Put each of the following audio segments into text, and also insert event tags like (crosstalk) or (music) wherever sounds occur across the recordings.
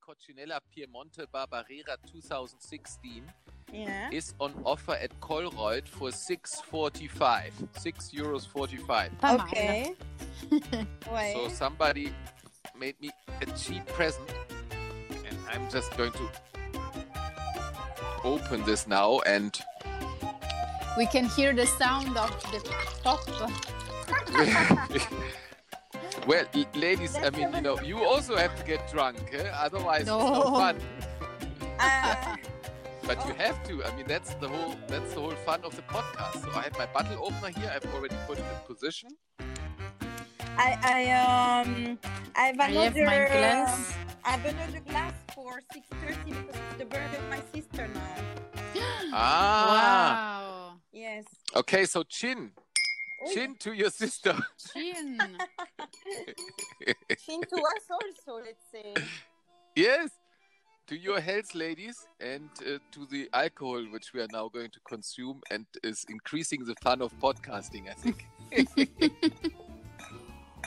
Coccinella Piemonte Barbera 2016 Yeah. is on offer at Colruyt for 6.45. 6 euros 45. Ok. (laughs) So somebody made me a cheap present, and I'm just going to open this now. And We can hear the sound of the pop. (laughs) (laughs) well, l- ladies, I mean, you know, you also have to get drunk, eh? otherwise it's no No. fun. Uh, (laughs) (laughs) But you have to. I mean, that's the whole that's the whole fun of the podcast. So I have my bottle opener here. I've already put it in position. I, I, um, I have another I have another. my glass. I have another glass for 6.30 because it's the birthday of my sister now. (gasps) Ah. Wow. Yes. Okay, so chin, Oi. Chin to your sister. (laughs) Chin. Chin (laughs) to us also, let's say. Yes, to your health, ladies, and uh, to the alcohol which we are now going to consume and is increasing the fun of podcasting. I think. (laughs)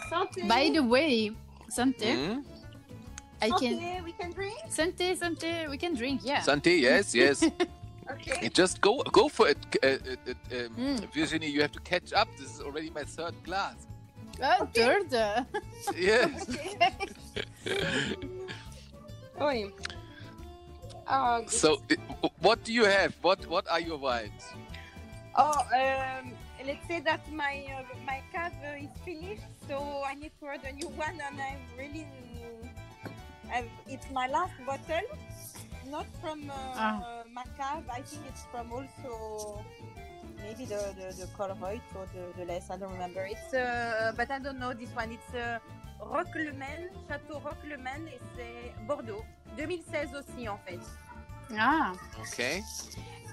Santé. By the way, Santé, Hmm? I can. Santé, we can drink? Santé, Santé, we can drink, yeah. Santé, yes, yes. Okay. Just go, go for it, uh, uh, uh, um, Mm. Virginie. You have to catch up. This is already my third glass. Oh, third. uh, (laughs) Yes. (laughs) Oi. Oh, good. So, what do you have? What What are your wines? Oh, um, let's say that my uh, my cave uh, is finished, so I need to order a new one, and I'm really. I've, it's my last bottle, not from uh, Ah. My cave. I think it's from also maybe the the, the Colruyt or the, the less. I don't remember. It's uh, but I don't know this one. It's uh, Roquelemen, Château Roquelemen, et c'est Bordeaux. 2016 aussi en fait. Ah, Okay.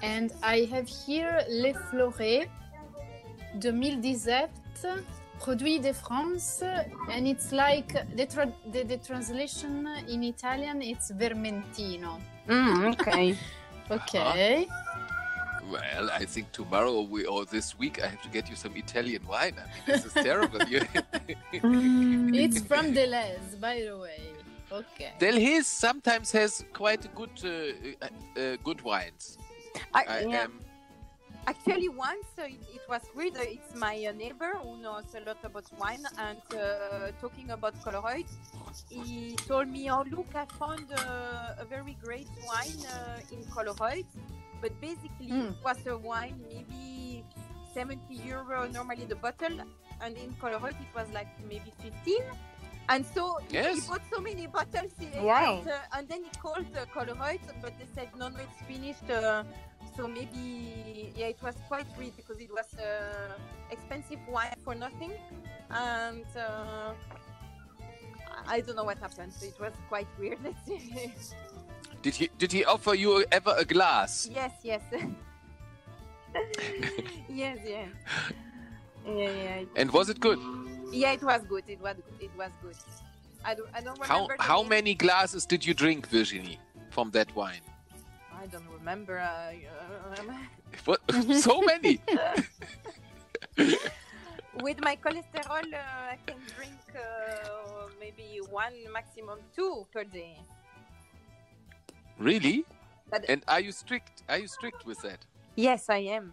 and I have here Les Florets 2017, produit de France, and it's like the, tra- the, the translation in Italian, it's Vermentino. Mm, okay. (laughs) Okay. Well, I think tomorrow we or this week I have to get you some Italian wine. I mean, this is terrible. You- (laughs) It's from Delhaize, by the way. Okay. Delhaize sometimes has quite good, uh, uh, uh, good wines. I, I yeah. am. Actually, once uh, it, it was weird. uh, It's my uh, neighbor who knows a lot about wine, and uh, talking about Colruyt, he told me, "Oh, look, I found uh, a very great wine uh, in Colruyt, but basically Mm. it was a wine maybe 70 euro normally the bottle, and in Colruyt it was like maybe 15." And so he- he Yes. bought so many bottles, he- Wow. and, uh, and then he called uh, Colruyt, but they said no, no, it's finished. So maybe yeah it was quite weird because it was uh, expensive wine for nothing. And uh, I- don't know what happened. So it was quite weird (laughs) Did he did he offer you ever a glass? yes yes. (laughs) Yes yeah. Yeah yeah And was it good? yeah it was good. It was it was good. I don't i don't How remember the how many glasses did you drink, Virginie, from that wine? I don't remember uh, uh, (laughs) What? so many. (laughs) with my cholesterol uh, i can drink uh, maybe one maximum two per day Really? But- And are you strict? Are you strict with that? Yes, I am.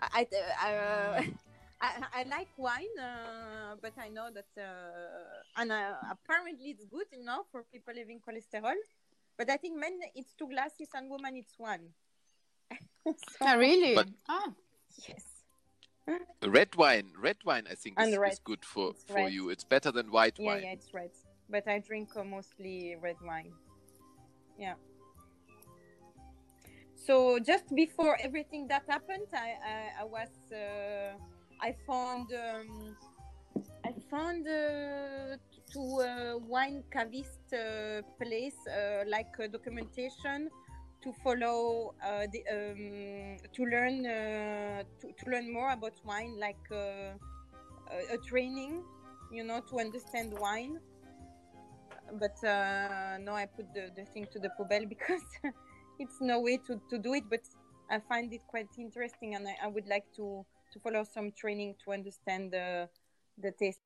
I I, uh, (laughs) I, I like wine, uh, but I know that uh, and uh, apparently it's good enough for people having cholesterol. But I think men it's two glasses and women it's one. (laughs) So- Ah, really? But- ah, Yes. Red wine. Red wine. I think And is, red. is good for It's for red. you. It's better than white Yeah, wine. yeah, it's red. But I drink uh, mostly red wine. Yeah. So just before everything that happened, I I, I was uh, I found um, I found uh, to a wine cavist uh, place uh, like uh, documentation to follow uh, the um, to learn uh, to, to learn more about wine like uh, a, training you know to understand wine. But uh, no i put the, the thing to the poubelle (laughs) because it's no way to, to do it but i find it quite interesting and i, I would like to to follow some training to understand the the taste